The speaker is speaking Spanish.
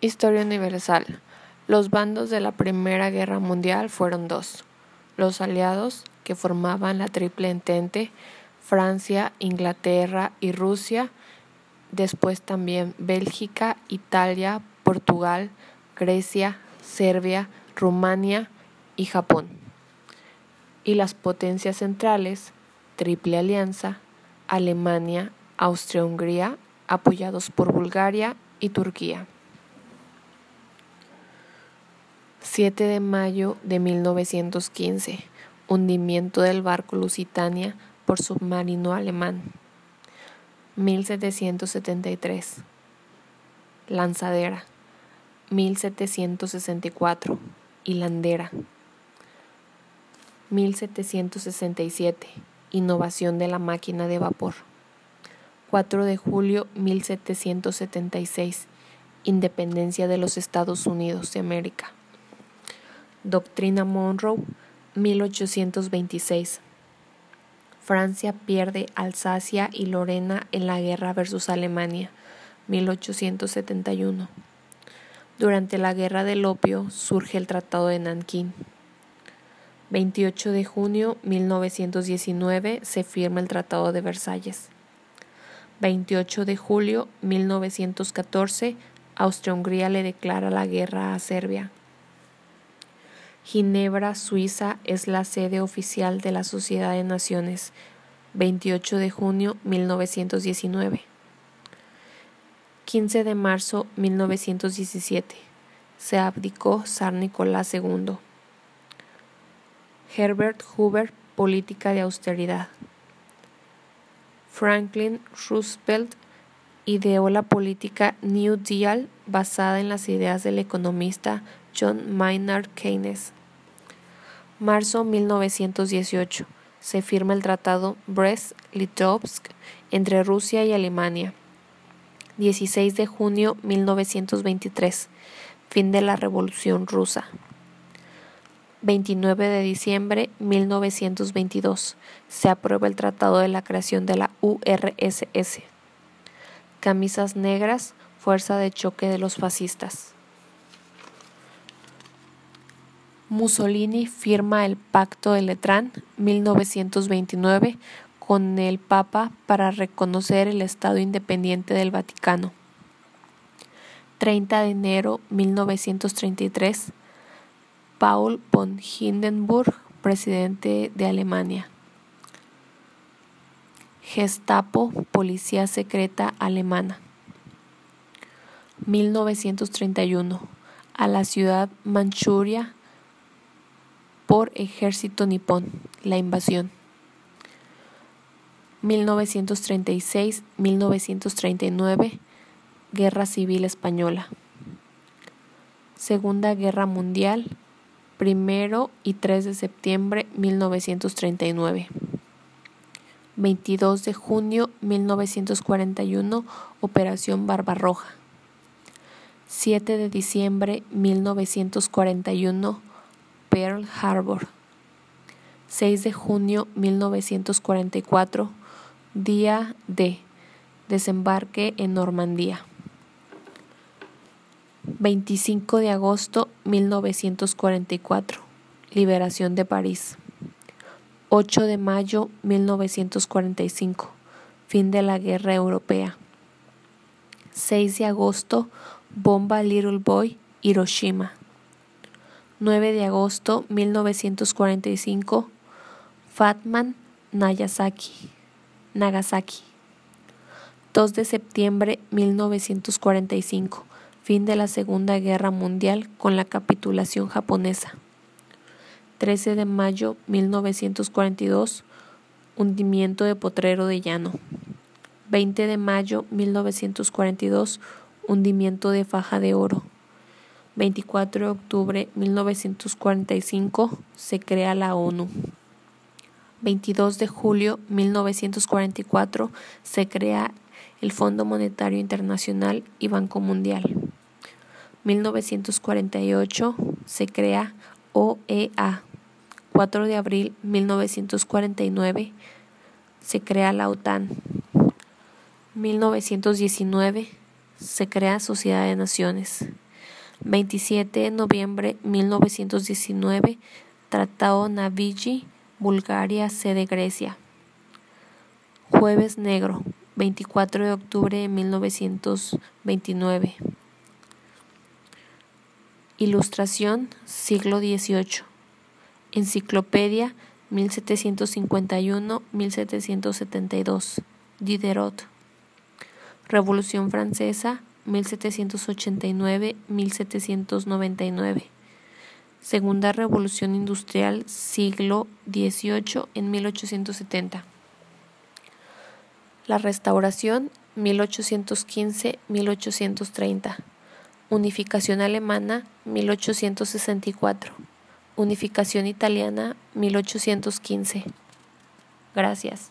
Historia universal. Los bandos de la Primera Guerra Mundial fueron dos. Los aliados, que formaban la Triple Entente, Francia, Inglaterra y Rusia, después también Bélgica, Italia, Portugal, Grecia, Serbia, Rumania y Japón. Y las potencias centrales, Triple Alianza, Alemania, Austria-Hungría, apoyados por Bulgaria y Turquía. 7 de mayo de 1915. Hundimiento del barco Lusitania por submarino alemán. 1773. Lanzadera. 1764. Hilandera. 1767. Innovación de la máquina de vapor. 4 de julio 1776. Independencia de los Estados Unidos de América. Doctrina Monroe, 1826. Francia pierde Alsacia y Lorena en la guerra versus Alemania, 1871. Durante la guerra del opio surge el Tratado de Nankín. 28 de junio 1919 se firma el Tratado de Versalles. 28 de julio 1914 Austria-Hungría le declara la guerra a Serbia. Ginebra, Suiza, es la sede oficial de la Sociedad de Naciones. 28 de junio 1919. 15 de marzo 1917. Se abdicó Zar Nicolás II. Herbert Hoover, política de austeridad. Franklin Roosevelt ideó la política New Deal basada en las ideas del economista John Maynard Keynes. Marzo 1918. Se firma el Tratado Brest-Litovsk entre Rusia y Alemania. 16 de junio 1923. Fin de la Revolución Rusa. 29 de diciembre 1922. Se aprueba el Tratado de la creación de la URSS. Camisas negras, fuerza de choque de los fascistas. Mussolini firma el Pacto de Letrán 1929 con el Papa para reconocer el Estado independiente del Vaticano. 30 de enero 1933 Paul von Hindenburg, presidente de Alemania. Gestapo, policía secreta alemana. 1931 a la ciudad Manchuria por ejército nipón, la invasión. 1936-1939, Guerra Civil Española. Segunda Guerra Mundial, primero y 3 de septiembre 1939. 22 de junio 1941, Operación Barbarroja. 7 de diciembre 1941, Pearl Harbor. 6 de junio 1944, día de desembarque en Normandía. 25 de agosto 1944, liberación de París. 8 de mayo 1945, fin de la guerra europea. 6 de agosto, bomba Little Boy, Hiroshima. 9 de agosto 1945, Fatman, Nagasaki. Nagasaki. 2 de septiembre 1945, fin de la Segunda Guerra Mundial con la capitulación japonesa. 13 de mayo 1942, hundimiento de Potrero de Llano. 20 de mayo 1942, hundimiento de Faja de Oro. 24 de octubre 1945 se crea la ONU. 22 de julio 1944 se crea el Fondo Monetario Internacional y Banco Mundial. 1948 se crea OEA. 4 de abril 1949 se crea la OTAN. 1919 se crea Sociedad de Naciones. 27 de noviembre 1919, Tratado Navigi, Bulgaria, sede Grecia. Jueves Negro, 24 de octubre de 1929. Ilustración, siglo XVIII. Enciclopedia, 1751-1772. Diderot. Revolución Francesa, 1789-1799. Segunda Revolución Industrial, siglo XVIII en 1870. La Restauración, 1815-1830. Unificación alemana, 1864. Unificación italiana, 1815. Gracias.